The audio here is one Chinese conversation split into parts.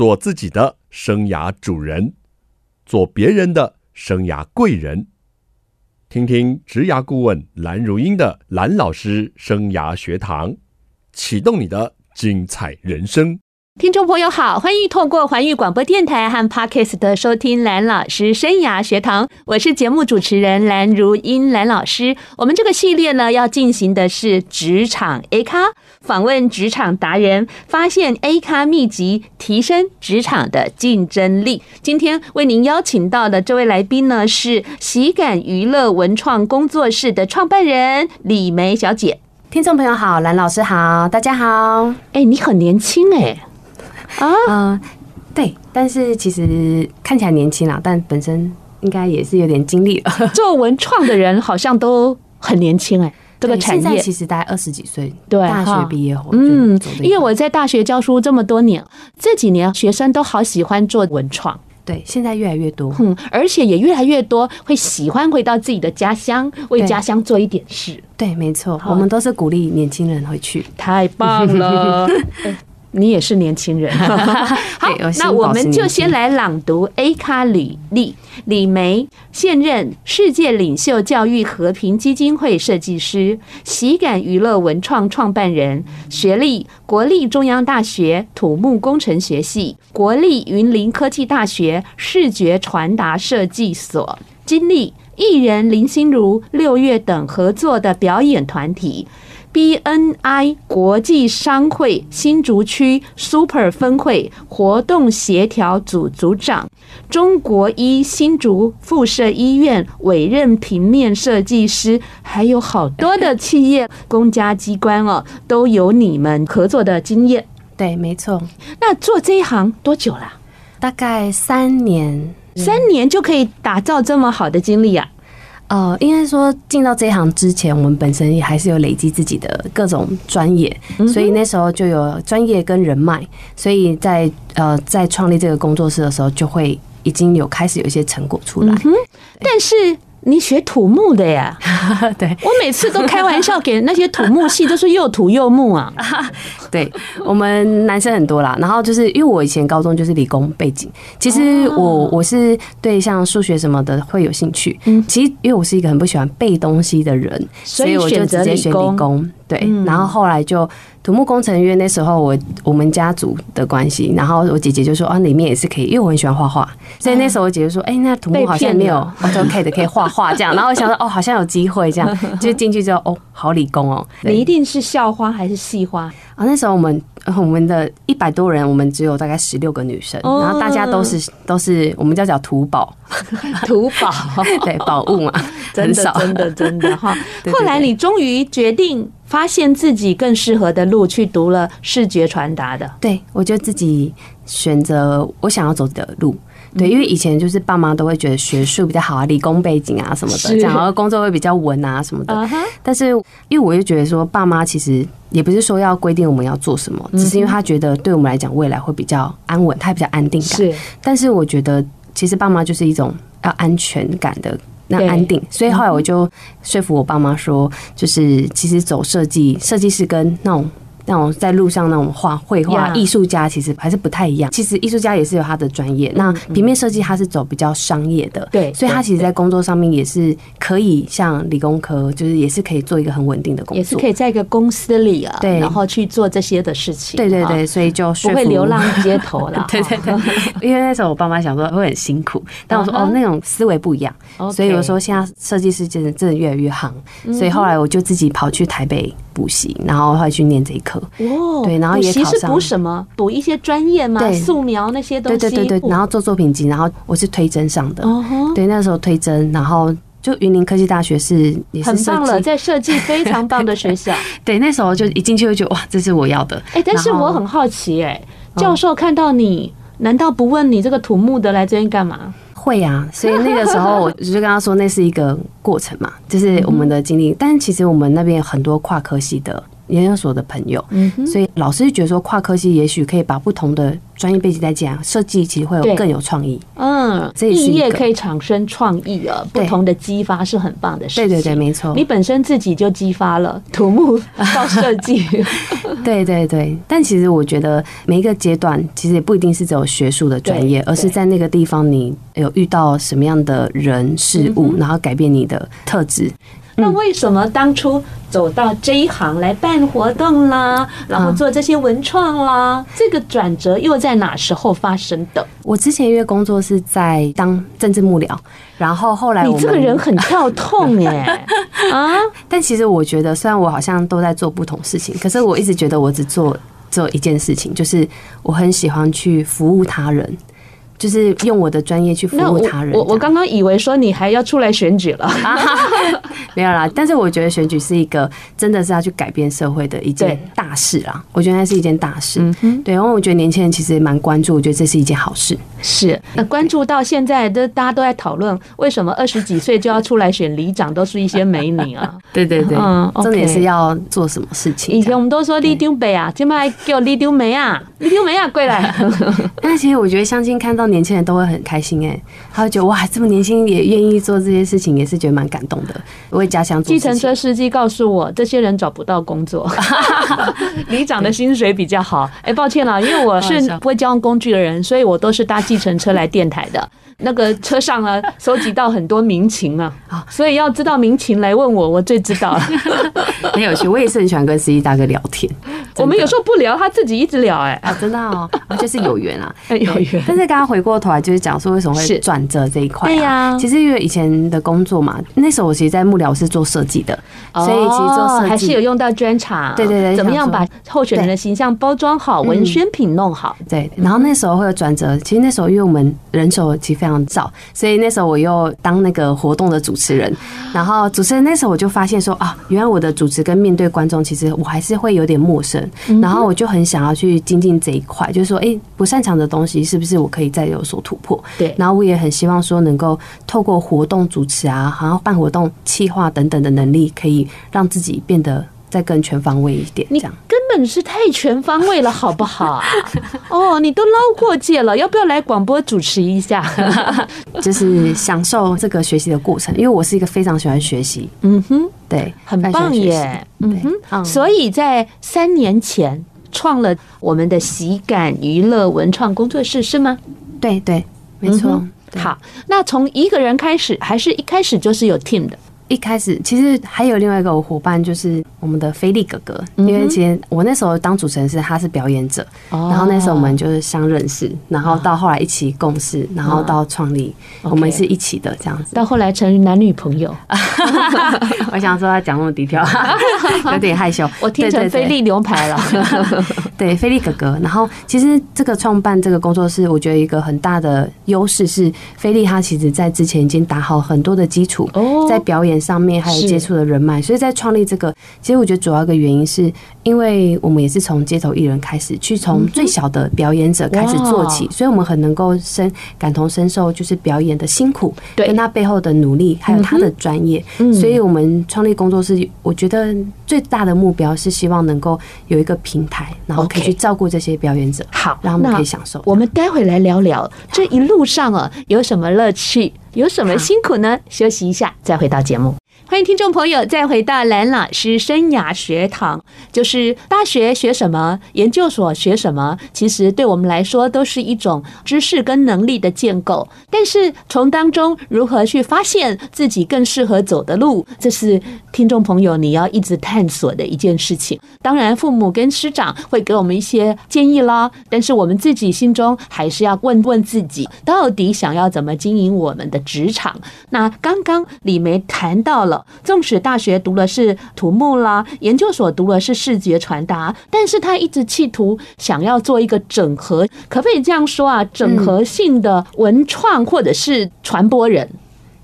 做自己的生涯主人，做别人的生涯贵人。听听职涯顾问蓝如英的蓝老师生涯学堂，启动你的精彩人生。听众朋友好，欢迎透过环宇广播电台和 Parkes 的收听蓝老师生涯学堂，我是节目主持人蓝如英蓝老师。我们这个系列呢，要进行的是职场 A 咖，访问职场达人，发现 A 咖秘籍，提升职场的竞争力。今天为您邀请到的这位来宾呢，是喜感娱乐文创工作室的创办人李梅小姐。听众朋友好，蓝老师好，大家好。哎，你很年轻哎。啊，嗯，对，但是其实看起来年轻了，但本身应该也是有点经历了。做文创的人好像都很年轻哎，这个产业。其实大概二十几岁，对，大学毕业后，嗯，因为我在大学教书这么多年，这几年学生都好喜欢做文创，对，现在越来越多，嗯，而且也越来越多会喜欢回到自己的家乡，为家乡做一点事。对，对，没错，我们都是鼓励年轻人回去，太棒了。你也是年轻人，好，那我们就先来朗读 A 咖履历。李梅，现任世界领袖教育和平基金会设计师，喜感娱乐文创创办人，学历国立中央大学土木工程学系，国立云林科技大学视觉传达设计所，经历艺人林心如、六月等合作的表演团体。BNI 国际商会新竹区 Super 分会活动协调组组长，中国医新竹附设医院委任平面设计师，还有好多的企业、公家机关哦，都有你们合作的经验。对，没错。那做这一行多久了？大概三年，三年就可以打造这么好的经历啊？呃，应该说进到这一行之前，我们本身也还是有累积自己的各种专业，所以那时候就有专业跟人脉，所以在呃在创立这个工作室的时候，就会已经有开始有一些成果出来，但是。你学土木的呀？对，我每次都开玩笑给那些土木系都是又土又木啊。对，我们男生很多啦。然后就是因为我以前高中就是理工背景，其实我我是对像数学什么的会有兴趣。嗯其实因为我是一个很不喜欢背东西的人，所以我就直接选理工。对，然后后来就。土木工程，因为那时候我我们家族的关系，然后我姐姐就说啊，里面也是可以，因为我很喜欢画画，所以那时候我姐姐说，哎，那土木好像没有，我说可以的，可以画画这样。然后我想说，哦，好像有机会这样，就进去之后，哦，好理工哦。你一定是校花还是系花啊？那时候我们我们的一百多人，我们只有大概十六个女生，然后大家都是都是我们叫叫土宝，土宝 对宝物嘛，真的，真的真的哈。后来你终于决定。发现自己更适合的路，去读了视觉传达的。对，我就自己选择我想要走的路。对，因为以前就是爸妈都会觉得学术比较好啊，理工背景啊什么的，这样然后工作会比较稳啊什么的。但是因为我就觉得说，爸妈其实也不是说要规定我们要做什么，只是因为他觉得对我们来讲未来会比较安稳，他比较安定感。是，但是我觉得其实爸妈就是一种要安全感的。那安定，所以后来我就说服我爸妈说，就是其实走设计，设计师跟那种。那种在路上那种画绘画艺术家其实还是不太一样。其实艺术家也是有他的专业。那平面设计他是走比较商业的，对，所以他其实，在工作上面也是可以像理工科，就是也是可以做一个很稳定的工作，也是可以在一个公司里啊，对，然后去做这些的事情。对对对，所以就不会流浪街头了。对对对，因为那时候我爸妈想说会很辛苦，但我说哦，那种思维不一样，所以有时候现在设计师真的真的越来越行，所以后来我就自己跑去台北补习，然后后来去念这一科。哦，对，然后也补什么？补一些专业吗，素描那些东西。对对对对，然后做作品集，然后我是推甄上的。哦，对，那时候推甄，然后就云林科技大学是也是很棒了，在设计非常棒的学校。对，那时候就一进去就觉得哇，这是我要的。哎、欸，但是我很好奇、欸，哎，教授看到你，难道不问你这个土木的来这边干嘛？会啊，所以那个时候我 就跟他说，那是一个过程嘛，就是我们的经历。但是其实我们那边有很多跨科系的。研究所的朋友，所以老师觉得说跨科系也许可以把不同的专业背景在讲，设计其实会有更有创意。嗯，这也可以产生创意啊，不同的激发是很棒的事情。对对对，没错。你本身自己就激发了土木 到设计。对对对，但其实我觉得每一个阶段其实也不一定是只有学术的专业，而是在那个地方你有遇到什么样的人事物，然后改变你的特质。那为什么当初走到这一行来办活动啦，然后做这些文创啦，这个转折又在哪时候发生的？我之前因为工作是在当政治幕僚，然后后来你这个人很跳痛耶 啊！但其实我觉得，虽然我好像都在做不同事情，可是我一直觉得我只做做一件事情，就是我很喜欢去服务他人。就是用我的专业去服务他人。我我刚刚以为说你还要出来选举了，没有啦。但是我觉得选举是一个真的是要去改变社会的一件大事啦。我觉得那是一件大事。对，因为我觉得年轻人其实也蛮关注，我觉得这是一件好事。是，那关注到现在都大家都在讨论，为什么二十几岁就要出来选里长，都是一些美女啊？对对对，嗯，重点是要做什么事情？以前我们都说里长伯啊，今麦叫里长妹啊，里长妹啊，过来。但其实我觉得相亲看到。年轻人都会很开心哎，他会觉得哇，这么年轻也愿意做这些事情，也是觉得蛮感动的。为家乡做。计程车司机告诉我，这些人找不到工作，里长的薪水比较好。哎，抱歉了，因为我是不会交通工具的人，所以我都是搭计程车来电台的。那个车上啊，收集到很多民情啊，所以要知道民情来问我，我最知道了。很有趣，我也是很喜欢跟司机大哥聊天。我们有时候不聊，他自己一直聊，哎，啊，真的哦，就是有缘啊，有缘。但是刚刚回过头来，就是讲说为什么会转折这一块。对呀，其实因为以前的工作嘛，那时候我其实，在幕僚是做设计的，所以其实做设计还是有用到专场。对对对，怎么样把候选人的形象包装好，文宣品弄好？对，然后那时候会有转折。其实那时候因为我们人手其实非常少，所以那时候我又当那个活动的主持人。然后主持人那时候我就发现说啊，原来我的主持跟面对观众，其实我还是会有点陌生。然后我就很想要去精进这一块，就是说，哎，不擅长的东西是不是我可以再有所突破？对。然后我也很希望说，能够透过活动主持啊，然后办活动、企划等等的能力，可以让自己变得再更全方位一点。这样根本是太全方位了，好不好？哦，你都捞过界了，要不要来广播主持一下？就是享受这个学习的过程，因为我是一个非常喜欢学习。嗯哼，对，很棒耶。嗯哼，所以在三年前创了我们的喜感娱乐文创工作室，是吗？对对。没错，好，那从一个人开始，还是一开始就是有 team 的？一开始其实还有另外一个伙伴，就是我们的菲利哥哥。因为其实我那时候当主持人是他是表演者，然后那时候我们就是相认识，然后到后来一起共事，然后到创立，我们是一起的这样子。到后来成为男女朋友，我想说他讲那么低调，有点害羞。我听成菲利牛排了。对，菲利哥哥。然后其实这个创办这个工作室，我觉得一个很大的优势是，菲利他其实在之前已经打好很多的基础，在表演上面还有接触的人脉，所以在创立这个，其实我觉得主要一个原因是，因为我们也是从街头艺人开始，去从最小的表演者开始做起，所以我们很能够深感同身受，就是表演的辛苦，跟他背后的努力，还有他的专业。所以我们创立工作室，我觉得最大的目标是希望能够有一个平台，然后可以去照顾这些表演者，好，让他们可以享受。我们待会来聊聊这一路上啊，有什么乐趣。有什么辛苦呢？休息一下，再回到节目。欢迎听众朋友再回到蓝老师生涯学堂。就是大学学什么，研究所学什么，其实对我们来说都是一种知识跟能力的建构。但是从当中如何去发现自己更适合走的路，这是听众朋友你要一直探索的一件事情。当然，父母跟师长会给我们一些建议啦，但是我们自己心中还是要问问自己，到底想要怎么经营我们的职场。那刚刚李梅谈到了。纵使大学读的是土木啦，研究所读的是视觉传达，但是他一直企图想要做一个整合，可不可以这样说啊？整合性的文创或者是传播人，嗯、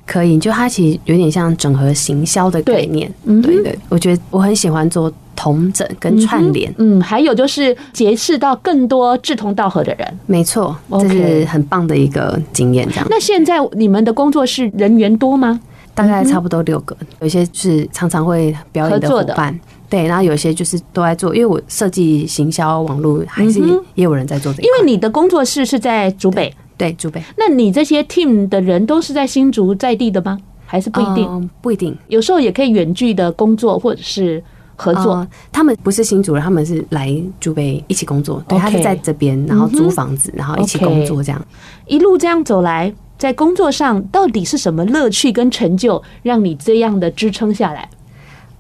可以，就他其实有点像整合行销的概念。嗯，对对，我觉得我很喜欢做同整跟串联。嗯，还有就是结识到更多志同道合的人。没错，这是很棒的一个经验。这样，那现在你们的工作室人员多吗？大概差不多六个，有些是常常会表演的伙伴，对，然后有些就是都在做，因为我设计、行销、网络，还是也有人在做这个。因为你的工作室是在竹北，对，竹北。那你这些 team 的人都是在新竹在地的吗？还是不一定？嗯、不一定，有时候也可以远距的工作，或者是合作。呃、他们不是新竹人，他们是来竹北一起工作。对，他是在这边，然后租房子，然后一起工作，这样、嗯、一路这样走来，在工作上到底是什么乐趣跟成就，让你这样的支撑下来？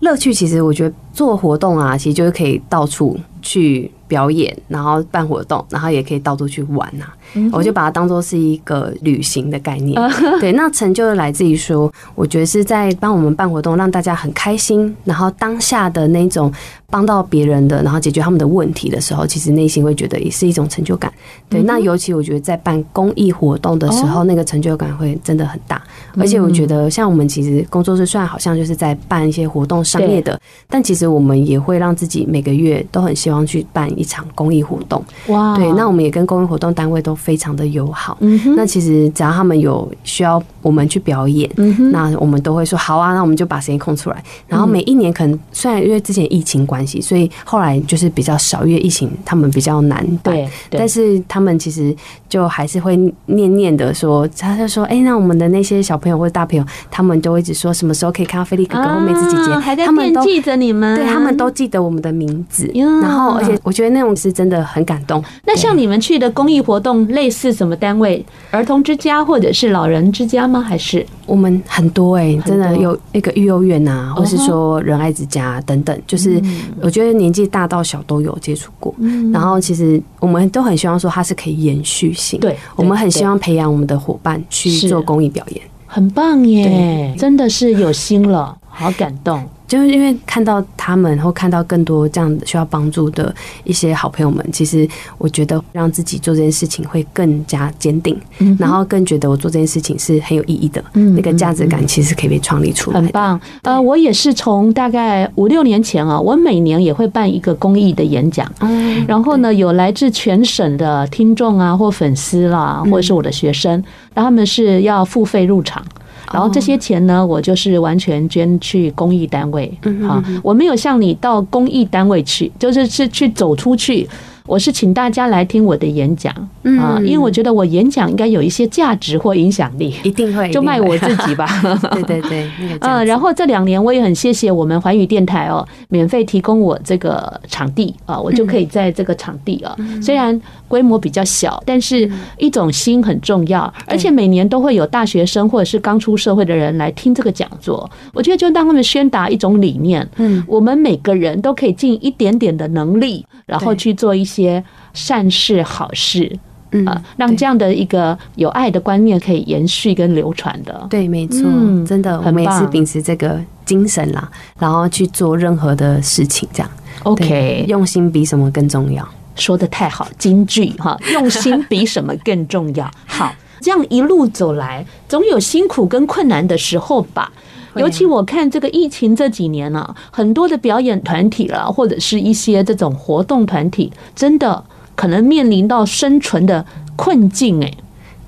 乐趣其实我觉得做活动啊，其实就是可以到处去表演，然后办活动，然后也可以到处去玩呐、啊。我就把它当做是一个旅行的概念。对，那成就来自于说，我觉得是在帮我们办活动，让大家很开心，然后当下的那种帮到别人的，然后解决他们的问题的时候，其实内心会觉得也是一种成就感。对，那尤其我觉得在办公益活动的时候，那个成就感会真的很大。而且我觉得，像我们其实工作室虽然好像就是在办一些活动商业的，但其实我们也会让自己每个月都很希望去办一场公益活动。哇，对，那我们也跟公益活动单位都。非常的友好，嗯哼，那其实只要他们有需要我们去表演，嗯哼，那我们都会说好啊，那我们就把时间空出来。然后每一年可能虽然因为之前疫情关系，所以后来就是比较少，因为疫情他们比较难办，对，但是他们其实就还是会念念的说，他就说，哎，那我们的那些小朋友或者大朋友，他们都会一直说什么时候可以看到菲利哥哥或梅子姐姐，他们都记得你们，对，他们都记得我们的名字，然后而且我觉得那种是真的很感动。那像你们去的公益活动。类似什么单位？儿童之家或者是老人之家吗？还是我们很多哎、欸，真的有那个育幼院呐，或是说仁爱之家等等，就是我觉得年纪大到小都有接触过。然后其实我们都很希望说它是可以延续性，对，我们很希望培养我们的伙伴去做公益表演，很棒耶，真的是有心了，好感动。就是因为看到他们，或看到更多这样需要帮助的一些好朋友们，其实我觉得让自己做这件事情会更加坚定，然后更觉得我做这件事情是很有意义的。那个价值感其实可以被创立出来。很棒。呃，我也是从大概五六年前啊，我每年也会办一个公益的演讲，嗯然后呢，有来自全省的听众啊，或粉丝啦，或者是我的学生，然后他们是要付费入场。然后这些钱呢，我就是完全捐去公益单位。哈，我没有像你到公益单位去，就是是去走出去。我是请大家来听我的演讲啊，因为我觉得我演讲应该有一些价值或影响力，一定会，就卖我自己吧。对 对对，嗯，然后这两年我也很谢谢我们环宇电台哦，免费提供我这个场地啊，我就可以在这个场地啊，虽然规模比较小，但是一种心很重要，而且每年都会有大学生或者是刚出社会的人来听这个讲座，我觉得就让他们宣达一种理念，嗯，我们每个人都可以尽一点点的能力，然后去做一些。善事好事，嗯，让这样的一个有爱的观念可以延续跟流传的。对，没错，真的，我们也是秉持这个精神啦，然后去做任何的事情，这样。OK，用心比什么更重要？说的太好，金句哈，用心比什么更重要。好，这样一路走来，总有辛苦跟困难的时候吧。尤其我看这个疫情这几年呢，很多的表演团体了，或者是一些这种活动团体，真的可能面临到生存的困境。哎，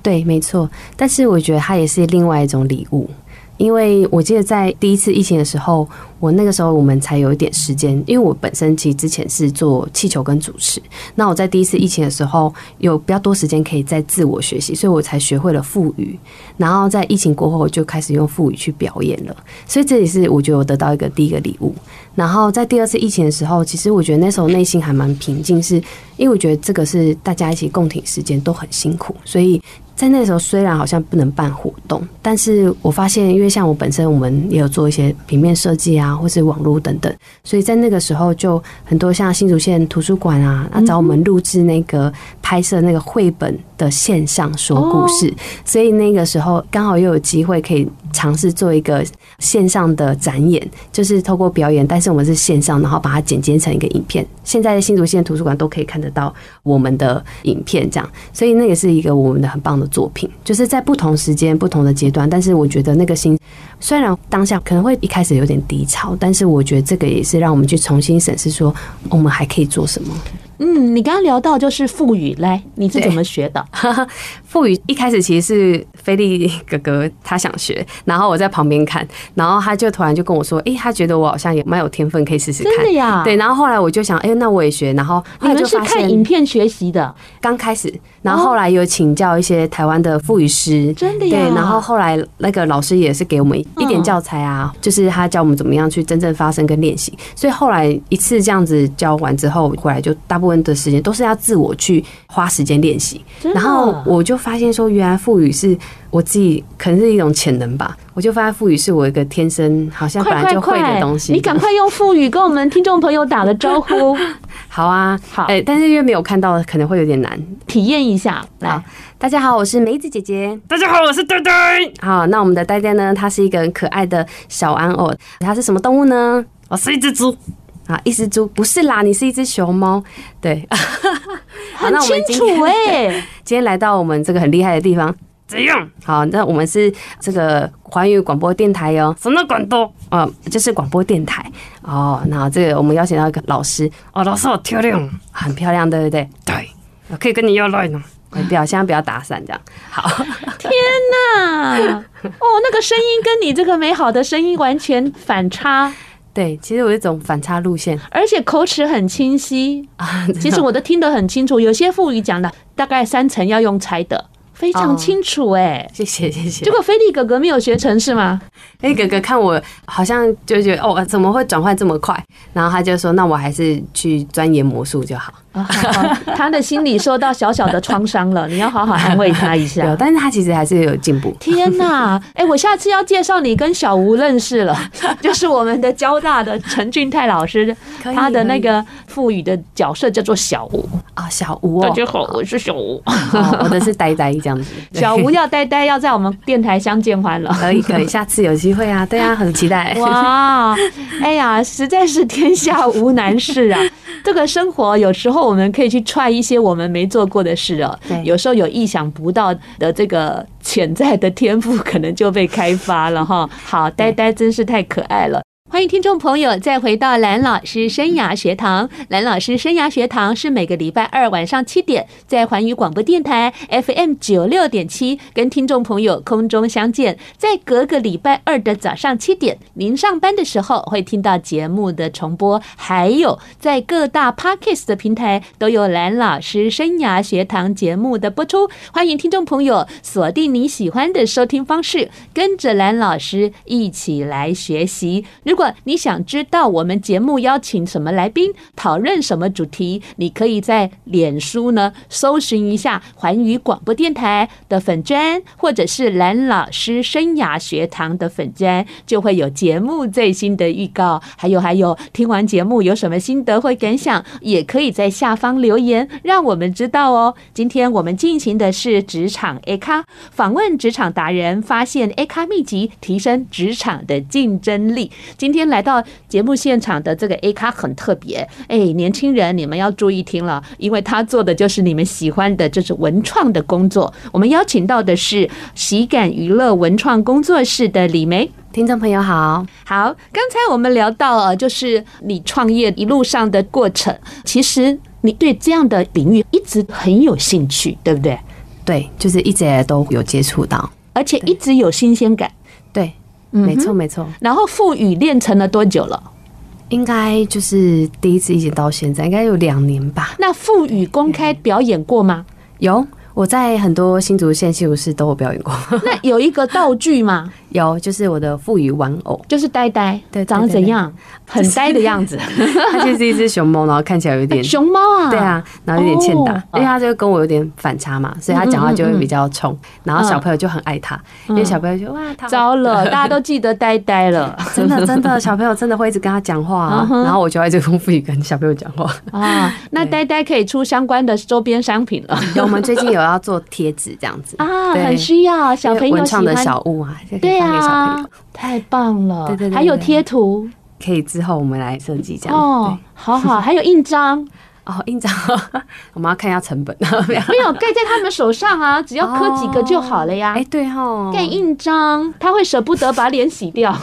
对，没错。但是我觉得它也是另外一种礼物。因为我记得在第一次疫情的时候，我那个时候我们才有一点时间，因为我本身其实之前是做气球跟主持，那我在第一次疫情的时候有比较多时间可以在自我学习，所以我才学会了腹语，然后在疫情过后我就开始用腹语去表演了，所以这也是我觉得我得到一个第一个礼物。然后在第二次疫情的时候，其实我觉得那时候内心还蛮平静，是因为我觉得这个是大家一起共挺时间都很辛苦，所以。在那时候，虽然好像不能办活动，但是我发现，因为像我本身，我们也有做一些平面设计啊，或是网络等等，所以在那个时候，就很多像新竹县图书馆啊，啊找我们录制那个拍摄那个绘本的线上说故事，所以那个时候刚好又有机会可以尝试做一个线上的展演，就是透过表演，但是我们是线上，然后把它剪接成一个影片。现在的新竹县图书馆都可以看得到我们的影片，这样，所以那也是一个我们的很棒的作品，就是在不同时间、不同的阶段，但是我觉得那个心，虽然当下可能会一开始有点低潮，但是我觉得这个也是让我们去重新审视说，我们还可以做什么。嗯，你刚刚聊到就是腹语，来，你是怎么学的？腹语一开始其实是菲利哥哥他想学，然后我在旁边看，然后他就突然就跟我说：“哎，他觉得我好像也蛮有天分，可以试试看。”真的呀？对，然后后来我就想：“哎，那我也学。”然后后来就，你们是看影片学习的？刚开始，然后后来有请教一些台湾的腹语师，真的呀？对，然后后来那个老师也是给我们一点教材啊，就是他教我们怎么样去真正发声跟练习。所以后来一次这样子教完之后，回来就大部分的时间都是要自我去花时间练习，然后我就发现说，原来腹语是我自己可能是一种潜能吧。我就发现腹语是我一个天生好像本来就会的东西。你赶快用腹语跟我们听众朋友打了招呼。好啊，好，哎，但是因为没有看到，可能会有点难体验一下。来，大家好，我是梅子姐姐。大家好，我是呆呆。好，那我们的呆呆呢？它是一个很可爱的小玩偶。它是什么动物呢？我是一只猪。啊，一只猪不是啦，你是一只熊猫，对，很清楚哎。今天来到我们这个很厉害的地方，怎样？好，那我们是这个环宇广播电台哟。什么广播？哦，就是广播电台哦。那这个我们邀请到一个老师，哦，老师好漂亮，很漂亮，对不对？对，可以跟你要赖呢。不要，现在不要打伞，这样。好，天哪！哦，那个声音跟你这个美好的声音完全反差。对，其实有一种反差路线，而且口齿很清晰啊。其实我都听得很清楚，有些副语讲的大概三层要用猜的，非常清楚哎、欸。谢谢谢谢。结果菲利哥哥没有学成是吗？菲利哥哥看我好像就觉得哦，怎么会转换这么快？然后他就说，那我还是去钻研魔术就好。他的心理受到小小的创伤了，你要好好安慰他一下。但是他其实还是有进步。天哪！哎，我下次要介绍你跟小吴认识了，就是我们的交大的陈俊泰老师，他的那个赋予的角色叫做小吴啊，小吴。大家好，我是小吴，我的是呆呆这样子。小吴要呆呆要在我们电台相见欢了，可以可以，下次有机会啊，对啊，很期待。哇，哎呀，实在是天下无难事啊。这个生活有时候我们可以去 try 一些我们没做过的事哦，有时候有意想不到的这个潜在的天赋可能就被开发了哈。好，呆呆真是太可爱了。欢迎听众朋友再回到蓝老师生涯学堂。蓝老师生涯学堂是每个礼拜二晚上七点在环宇广播电台 FM 九六点七跟听众朋友空中相见。在隔个礼拜二的早上七点，您上班的时候会听到节目的重播，还有在各大 Podcast 的平台都有蓝老师生涯学堂节目的播出。欢迎听众朋友锁定你喜欢的收听方式，跟着蓝老师一起来学习。如果你想知道我们节目邀请什么来宾，讨论什么主题，你可以在脸书呢搜寻一下环宇广播电台的粉砖，或者是蓝老师生涯学堂的粉砖，就会有节目最新的预告。还有还有，听完节目有什么心得或感想，也可以在下方留言，让我们知道哦。今天我们进行的是职场 A 咖访问，职场达人，发现 A 咖秘籍，提升职场的竞争力。今天来到节目现场的这个 A 咖很特别，哎，年轻人你们要注意听了，因为他做的就是你们喜欢的，就是文创的工作。我们邀请到的是喜感娱乐文创工作室的李梅。听众朋友好，好，刚才我们聊到了，就是你创业一路上的过程，其实你对这样的领域一直很有兴趣，对不对？对，就是一直都有接触到，而且一直有新鲜感，对。没错，没错。然后腹语练成了多久了？应该就是第一次一直到现在，应该有两年吧。那腹语公开表演过吗？有，我在很多新竹县戏舞室都有表演过。那有一个道具吗？有，就是我的腹语玩偶，就是呆呆，对，长得怎样？很呆的样子。它就是一只熊猫，然后看起来有点 熊猫啊，对啊，然后有点欠打，因为它就跟我有点反差嘛，所以它讲话就会比较冲，然后小朋友就很爱它，因为小朋友就哇，糟了，大家都记得呆呆了，真的真的，小朋友真的会一直跟他讲话，然后我就一直用腹语跟小朋友讲话。啊。那呆呆可以出相关的周边商品了，我们最近有要做贴纸这样子。啊，很需要小朋友文创的小物啊，对。对啊，太棒了！对对对，还有贴图，可以之后我们来设计这样。哦，好好，还有印章。哦，印章，我们要看一下成本。没有。盖在他们手上啊，只要刻几个就好了呀。哎，对哈，盖印章，他会舍不得把脸洗掉，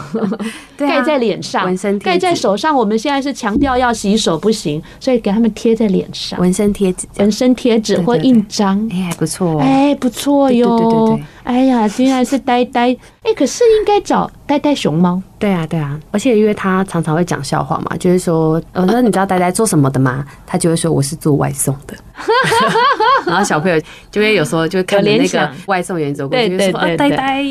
盖在脸上，纹身盖在手上。我们现在是强调要洗手不行，所以给他们贴在脸上，纹身贴纸，纹身贴纸或印章，哎，还不错，哎，不错哟。对对对，哎呀，竟然是呆呆，哎，可是应该找呆呆熊猫。对啊，对啊，而且因为他常常会讲笑话嘛，就是说，我说你知道呆呆做什么的吗？他就会说我是做外送的。然后小朋友就会有时候就看着那个外送员走过去，就说呆呆。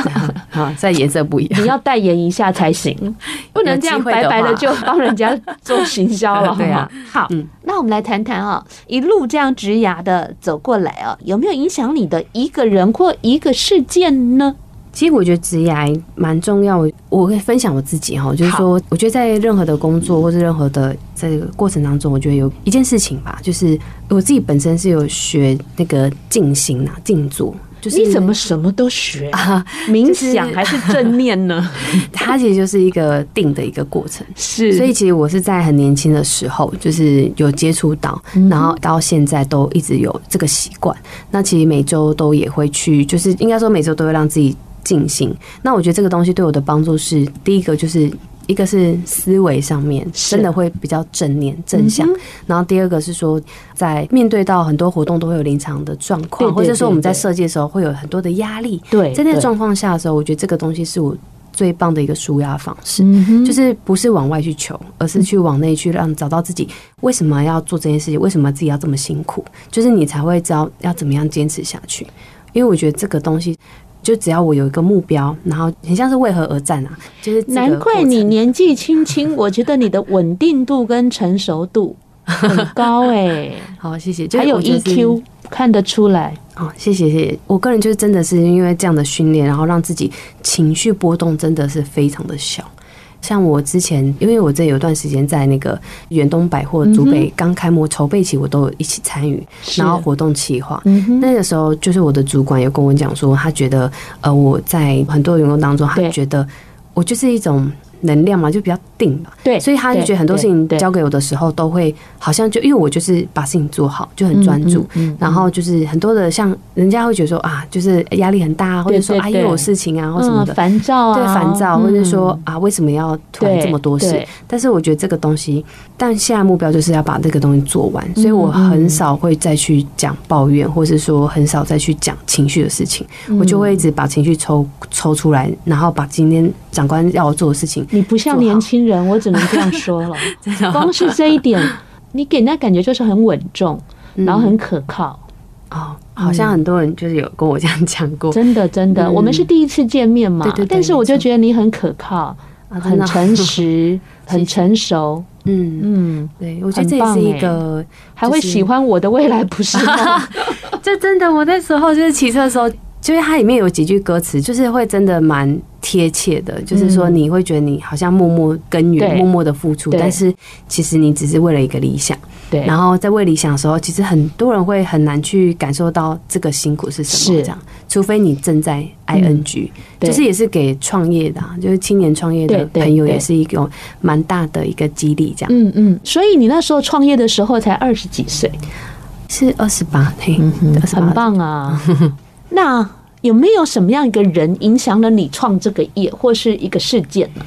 好，现在颜色不一样，你要代言一下才行，不能这样白白的就帮人家做行销了。对啊，好，那我们来谈谈啊，一路这样直牙的走过来啊，有没有影响你的一个人或一个事件呢？其实我觉得职业蛮重要，我会分享我自己哈，就是说，我觉得在任何的工作或是任何的在这个过程当中，我觉得有一件事情吧，就是我自己本身是有学那个静心啊、静坐，就是你怎么什么都学啊？冥想还是正念呢？它其实就是一个定的一个过程，是。所以其实我是在很年轻的时候，就是有接触到，然后到现在都一直有这个习惯。那其实每周都也会去，就是应该说每周都会让自己。静心，那我觉得这个东西对我的帮助是，第一个就是一个是思维上面真的会比较正念正向，然后第二个是说，在面对到很多活动都会有临场的状况，或者说我们在设计的时候会有很多的压力，对，在那个状况下的时候，我觉得这个东西是我最棒的一个舒压方式，就是不是往外去求，而是去往内去让找到自己为什么要做这件事情，为什么自己要这么辛苦，就是你才会知道要怎么样坚持下去，因为我觉得这个东西。就只要我有一个目标，然后很像是为何而战啊？就是难怪你年纪轻轻，我觉得你的稳定度跟成熟度 很高哎、欸。好，谢谢。还有 EQ 看得出来。好，谢谢谢谢。我个人就是真的是因为这样的训练，然后让自己情绪波动真的是非常的小。像我之前，因为我这有段时间在那个远东百货竹北刚开幕筹备期，我都有一起参与，然后活动企划。那个时候，就是我的主管有跟我讲说，他觉得呃我在很多员工当中，他觉得我就是一种。能量嘛，就比较定了，对，所以他就觉得很多事情交给我的时候，都会好像就因为我就是把事情做好，就很专注，然后就是很多的像人家会觉得说啊，就是压力很大，或者说啊又有事情啊或什么的。烦躁啊，对烦躁，或者说啊为什么要突然这么多事？但是我觉得这个东西，但现在目标就是要把这个东西做完，所以我很少会再去讲抱怨，或是说很少再去讲情绪的事情，我就会一直把情绪抽抽出来，然后把今天长官要我做的事情。你不像年轻人，我只能这样说了。光是这一点，你给人家感觉就是很稳重，然后很可靠。哦，好像很多人就是有跟我这样讲过。真的，真的，我们是第一次见面嘛。对对。但是我就觉得你很可靠，很诚实，很成熟。嗯嗯，对，我觉得这也是一个还会喜欢我的未来，不是吗？这真的，我那时候就是骑车的时候。就是它里面有几句歌词，就是会真的蛮贴切的。就是说，你会觉得你好像默默耕耘、默默的付出，但是其实你只是为了一个理想。对。然后在为理想的时候，其实很多人会很难去感受到这个辛苦是什么。这样，除非你正在 ing，就是也是给创业的，就是青年创业的朋友，也是一个蛮大的一个激励。这样。嗯嗯。所以你那时候创业的时候才二十几岁，是二十八，嘿，很棒啊。那有没有什么样一个人影响了你创这个业，或是一个事件呢？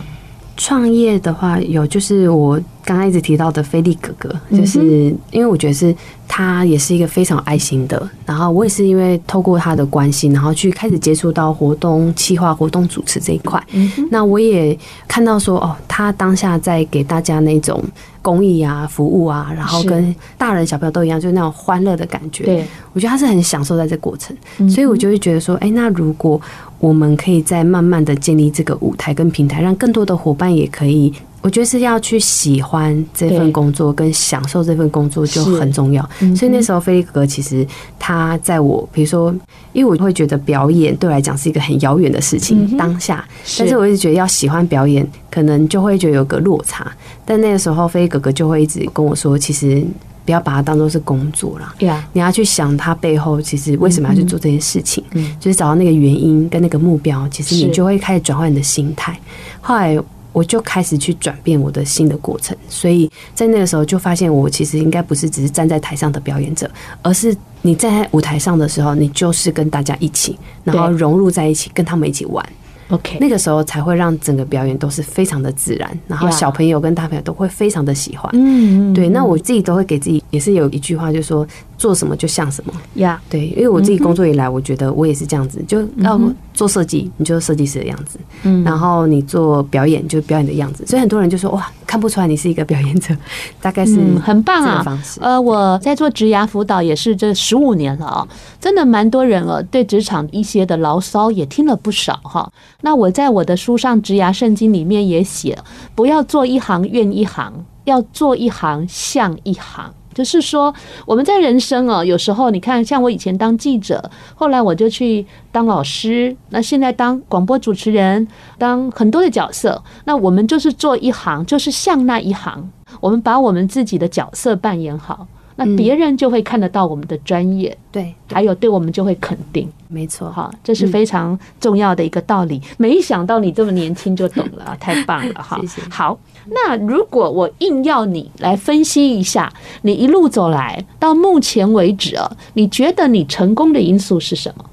创业的话，有就是我刚刚一直提到的菲利哥哥，就是因为我觉得是他也是一个非常有爱心的。然后我也是因为透过他的关系，然后去开始接触到活动企划、活动主持这一块。那我也看到说，哦，他当下在给大家那种公益啊、服务啊，然后跟大人小朋友都一样，就是那种欢乐的感觉。对，我觉得他是很享受在这过程，所以我就会觉得说，哎，那如果我们可以再慢慢的建立这个舞台跟平台，让更多的伙伴也可以，我觉得是要去喜欢这份工作跟享受这份工作就很重要。所以那时候飞利哥哥其实他在我，比如说，因为我会觉得表演对我来讲是一个很遥远的事情，当下，但是我一直觉得要喜欢表演，可能就会觉得有个落差。但那个时候飞利哥哥就会一直跟我说，其实。不要把它当做是工作啦，Yeah. 你要去想它背后其实为什么要去做这件事情，嗯、就是找到那个原因跟那个目标，其实你就会开始转换你的心态。后来我就开始去转变我的新的过程，所以在那个时候就发现，我其实应该不是只是站在台上的表演者，而是你站在舞台上的时候，你就是跟大家一起，然后融入在一起，跟他们一起玩。OK，那个时候才会让整个表演都是非常的自然，然后小朋友跟大朋友都会非常的喜欢。嗯，对。那我自己都会给自己也是有一句话，就是说做什么就像什么。呀，对，因为我自己工作以来，我觉得我也是这样子，就要做设计，你就是设计师的样子。嗯，然后你做表演，就是表演的样子。所以很多人就说哇，看不出来你是一个表演者，大概是很棒啊。方式呃，我在做职涯辅导也是这十五年了啊，真的蛮多人哦，对职场一些的牢骚也听了不少哈。那我在我的书上《职涯圣经》里面也写，不要做一行怨一行，要做一行像一行。就是说，我们在人生哦，有时候你看，像我以前当记者，后来我就去当老师，那现在当广播主持人，当很多的角色。那我们就是做一行，就是像那一行，我们把我们自己的角色扮演好。那别人就会看得到我们的专业，对，还有对我们就会肯定，没错，哈，这是非常重要的一个道理。没想到你这么年轻就懂了，太棒了，哈。谢谢。好，那如果我硬要你来分析一下，你一路走来到目前为止啊，你觉得你成功的因素是什么？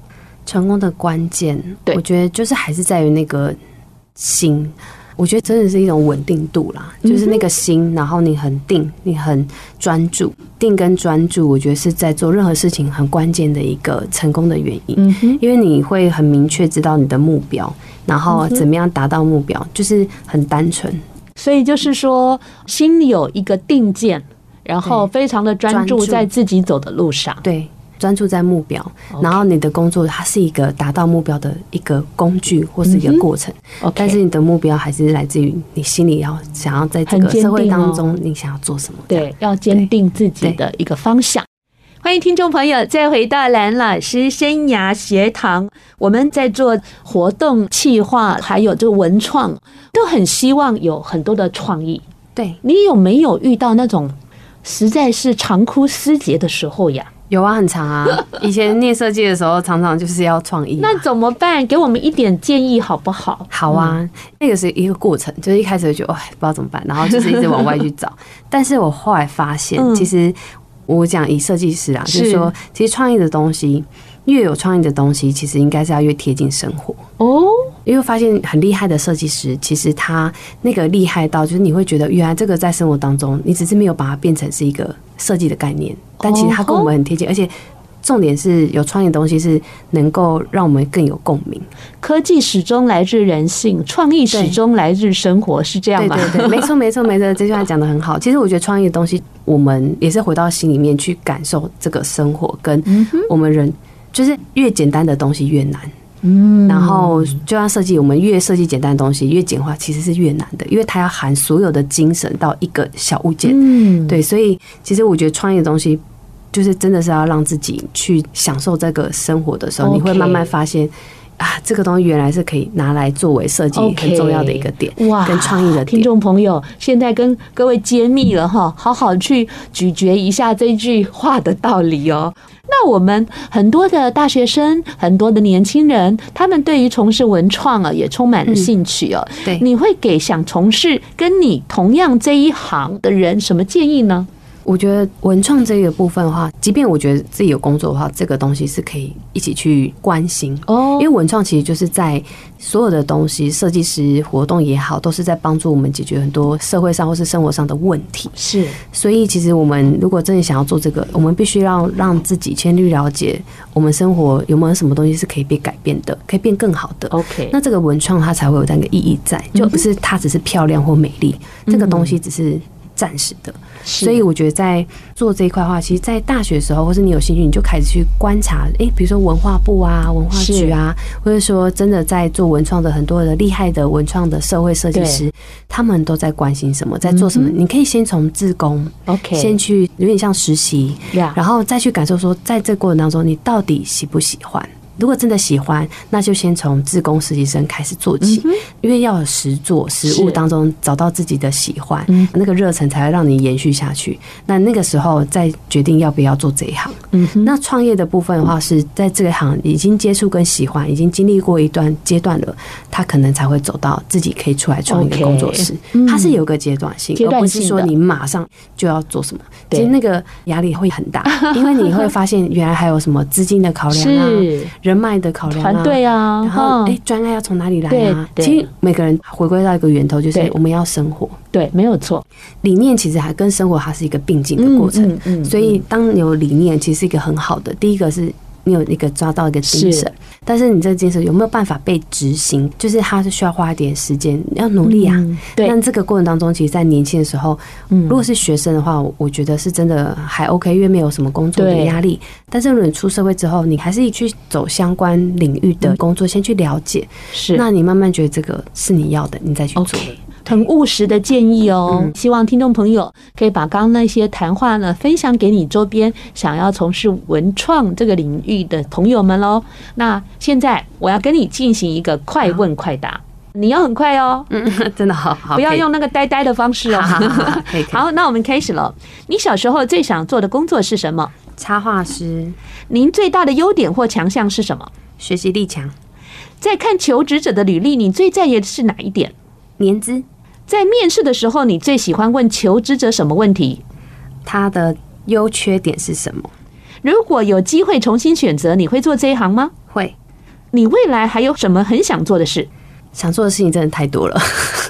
成功的关键，对，我觉得就是还是在于那个心。我觉得真的是一种稳定度啦，就是那个心，然后你很定，你很专注，定跟专注，我觉得是在做任何事情很关键的一个成功的原因。因为你会很明确知道你的目标，然后怎么样达到目标，就是很单纯。所以就是说，心里有一个定见，然后非常的专注在自己走的路上。对。专注在目标，然后你的工作它是一个达到目标的一个工具或是一个过程，但是你的目标还是来自于你心里要想要在这个社会当中，你想要做什么？对，要坚定自己的一个方向。欢迎听众朋友再回到蓝老师生涯学堂，我们在做活动企划，还有这个文创，都很希望有很多的创意。对，你有没有遇到那种实在是长枯思竭的时候呀？有啊，很长啊。以前念设计的时候，常常就是要创意。那怎么办？给我们一点建议好不好？好啊，那个是一个过程，就是一开始就觉得哎，不知道怎么办，然后就是一直往外去找。但是我后来发现，其实我讲以设计师啊，就是说，其实创意的东西，越有创意的东西，其实应该是要越贴近生活哦。因为发现很厉害的设计师，其实他那个厉害到，就是你会觉得，原来这个在生活当中，你只是没有把它变成是一个设计的概念。但其实它跟我们很贴近，而且重点是有创意的东西是能够让我们更有共鸣。科技始终来自人性，创意始终来自生活，是这样吗？对对对，没错 没错没错，这句话讲的很好。其实我觉得创意的东西，我们也是回到心里面去感受这个生活，跟我们人就是越简单的东西越难。嗯，然后就像设计，我们越设计简单的东西，越简化其实是越难的，因为它要含所有的精神到一个小物件。嗯，对，所以其实我觉得创意的东西，就是真的是要让自己去享受这个生活的时候，你会慢慢发现啊，这个东西原来是可以拿来作为设计很重要的一个点。哇，跟创意的听众朋友，现在跟各位揭秘了哈，好好去咀嚼一下这句话的道理哦。那我们很多的大学生，很多的年轻人，他们对于从事文创啊，也充满了兴趣哦。对，你会给想从事跟你同样这一行的人什么建议呢？我觉得文创这个部分的话，即便我觉得自己有工作的话，这个东西是可以一起去关心哦。因为文创其实就是在所有的东西，设计师活动也好，都是在帮助我们解决很多社会上或是生活上的问题。是，所以其实我们如果真的想要做这个，我们必须要让自己先去了解我们生活有没有什么东西是可以被改变的，可以变更好的。OK，那这个文创它才会有那个意义在，就不是它只是漂亮或美丽，这个东西只是暂时的。所以我觉得在做这一块的话，其实，在大学的时候，或是你有兴趣，你就开始去观察，诶，比如说文化部啊、文化局啊，或者说真的在做文创的很多的厉害的文创的社会设计师，他们都在关心什么，在做什么。你可以先从自工，OK，先去有点像实习，然后再去感受说，在这过程当中，你到底喜不喜欢？如果真的喜欢，那就先从自工实习生开始做起，嗯、因为要有实做实物当中找到自己的喜欢，那个热忱才会让你延续下去。那那个时候再决定要不要做这一行。嗯、那创业的部分的话，是在这一行已经接触跟喜欢，已经经历过一段阶段了，他可能才会走到自己可以出来创一个工作室。它是有个阶段性，而不是说你马上就要做什么。其实那个压力会很大，因为你会发现原来还有什么资金的考量啊。人脉的考量，团队啊，然后哎，专案要从哪里来啊？其实每个人回归到一个源头，就是我们要生活，对，没有错。理念其实还跟生活它是一个并进的过程，嗯，所以当你有理念，其实是一个很好的。第一个是。你有一个抓到一个精神，但是你这个精神有没有办法被执行？就是它是需要花一点时间，要努力啊。对。但这个过程当中，其实，在年轻的时候，如果是学生的话，我觉得是真的还 OK，因为没有什么工作的压力。但是如果你出社会之后，你还是去走相关领域的工作，先去了解。是。那你慢慢觉得这个是你要的，你再去做。很务实的建议哦，希望听众朋友可以把刚刚那些谈话呢分享给你周边想要从事文创这个领域的朋友们喽。那现在我要跟你进行一个快问快答，你要很快哦，嗯，真的好好，不要用那个呆呆的方式哦。好，那我们开始了。你小时候最想做的工作是什么？插画师。您最大的优点或强项是什么？学习力强。在看求职者的履历，你最在意的是哪一点？年资。在面试的时候，你最喜欢问求职者什么问题？他的优缺点是什么？如果有机会重新选择，你会做这一行吗？会。你未来还有什么很想做的事？想做的事情真的太多了，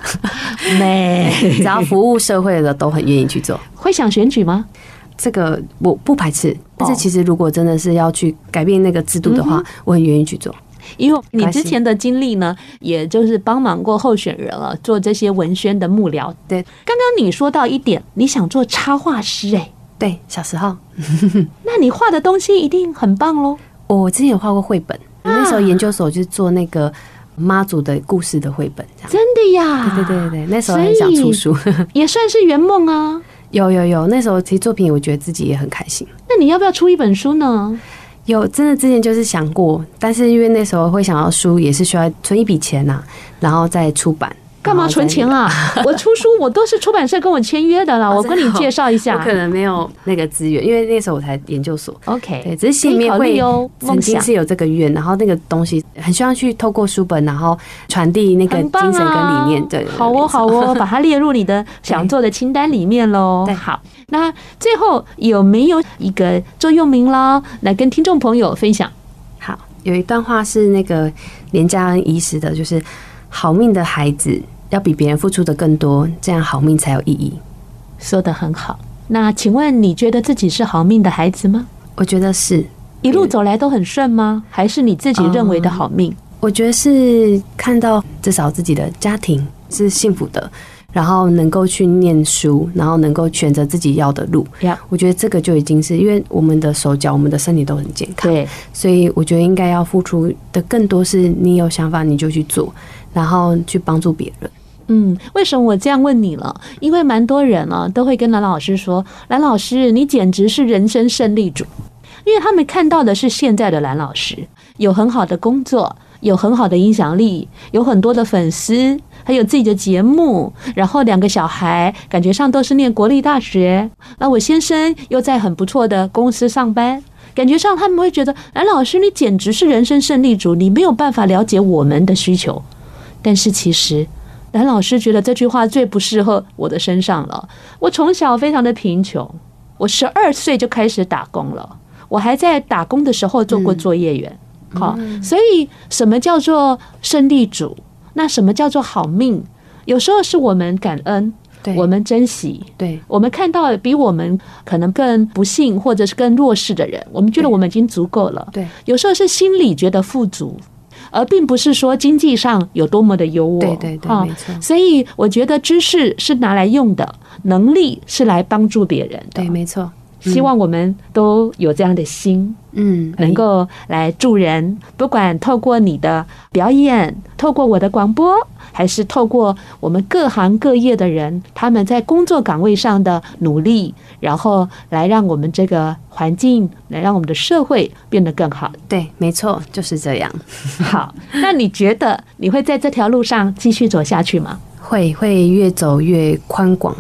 没，只要服务社会的都很愿意去做。会想选举吗？这个我不排斥，但是其实如果真的是要去改变那个制度的话，我很愿意去做。因为你之前的经历呢，也就是帮忙过候选人了，做这些文宣的幕僚。对，刚刚你说到一点，你想做插画师，哎，对，小时候，那你画的东西一定很棒喽。我之前有画过绘本，我那时候研究所就做那个妈祖的故事的绘本，这样。真的呀？对对对对，那时候很想出书，也算是圆梦啊。有有有，那时候其实作品，我觉得自己也很开心。那你要不要出一本书呢？有，真的之前就是想过，但是因为那时候会想要书，也是需要存一笔钱呐、然后再出版。干嘛存钱啊？我出书，我都是出版社跟我签约的了。我跟你介绍一下，我可能没有那个资源，因为那时候我才研究所。OK，对，只是心里面会曾经是有这个愿，然后那个东西很希望去透过书本，然后传递那个精神跟理念。对，好哦，好哦，把它列入你的想做的清单里面喽。对，好。那最后有没有一个座右铭啦，来跟听众朋友分享？好，有一段话是那个连家恩医师的，就是好命的孩子。要比别人付出的更多，这样好命才有意义。说的很好。那请问你觉得自己是好命的孩子吗？我觉得是。一路走来都很顺吗？还是你自己认为的好命？嗯，我觉得是看到至少自己的家庭是幸福的，然后能够去念书，然后能够选择自己要的路。我觉得这个就已经是因为我们的手脚、我们的身体都很健康。对，所以我觉得应该要付出的更多是你有想法你就去做。然后去帮助别人。嗯，为什么我这样问你了？因为蛮多人啊都会跟蓝老师说：“蓝老师，你简直是人生胜利组。”因为他们看到的是现在的蓝老师，有很好的工作，有很好的影响力，有很多的粉丝，还有自己的节目，然后两个小孩，感觉上都是念国立大学。那我先生又在很不错的公司上班。感觉上他们会觉得蓝老师，你简直是人生胜利组，你没有办法了解我们的需求。但是其实蓝老师觉得这句话最不适合我的身上了。我从小非常的贫穷，我十二岁就开始打工了，我还在打工的时候做过作业员。好，所以什么叫做胜利组？那什么叫做好命？有时候是我们感恩。我们珍惜，对，我们看到比我们可能更不幸或者是更弱势的人，我们觉得我们已经足够了。对，有时候是心里觉得富足，而并不是说经济上有多么的优渥。对对对，没错。所以我觉得知识是拿来用的，能力是来帮助别人的。对，没错。希望我们都有这样的心，嗯，能够来助人，不管透过你的表演，透过我的广播，还是透过我们各行各业的人，他们在工作岗位上的努力，然后来让我们这个环境，来让我们的社会变得更好。对，没错，就是这样。好，那你觉得你会在这条路上继续走下去吗？会，会越走越宽广。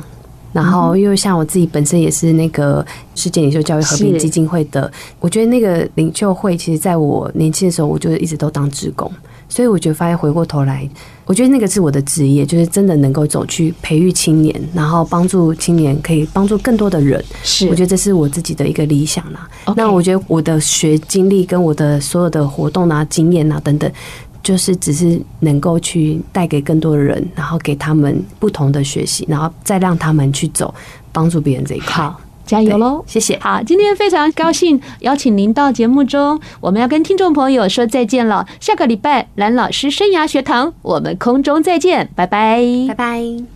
然后，因为像我自己本身也是那个世界领袖教育和平基金会的，我觉得那个领袖会，其实在我年轻的时候，我就一直都当职工，所以我觉得发现回过头来，我觉得那个是我的职业，就是真的能够走去培育青年，然后帮助青年，可以帮助更多的人。是，我觉得这是我自己的一个理想啦。那我觉得我的学经历跟我的所有的活动啊、经验啊等等。就是只是能够去带给更多的人，然后给他们不同的学习，然后再让他们去走，帮助别人这一块。好，加油喽！谢谢。好，今天非常高兴邀请您到节目中，我们要跟听众朋友说再见了。下个礼拜蓝老师生涯学堂，我们空中再见，拜拜，拜拜。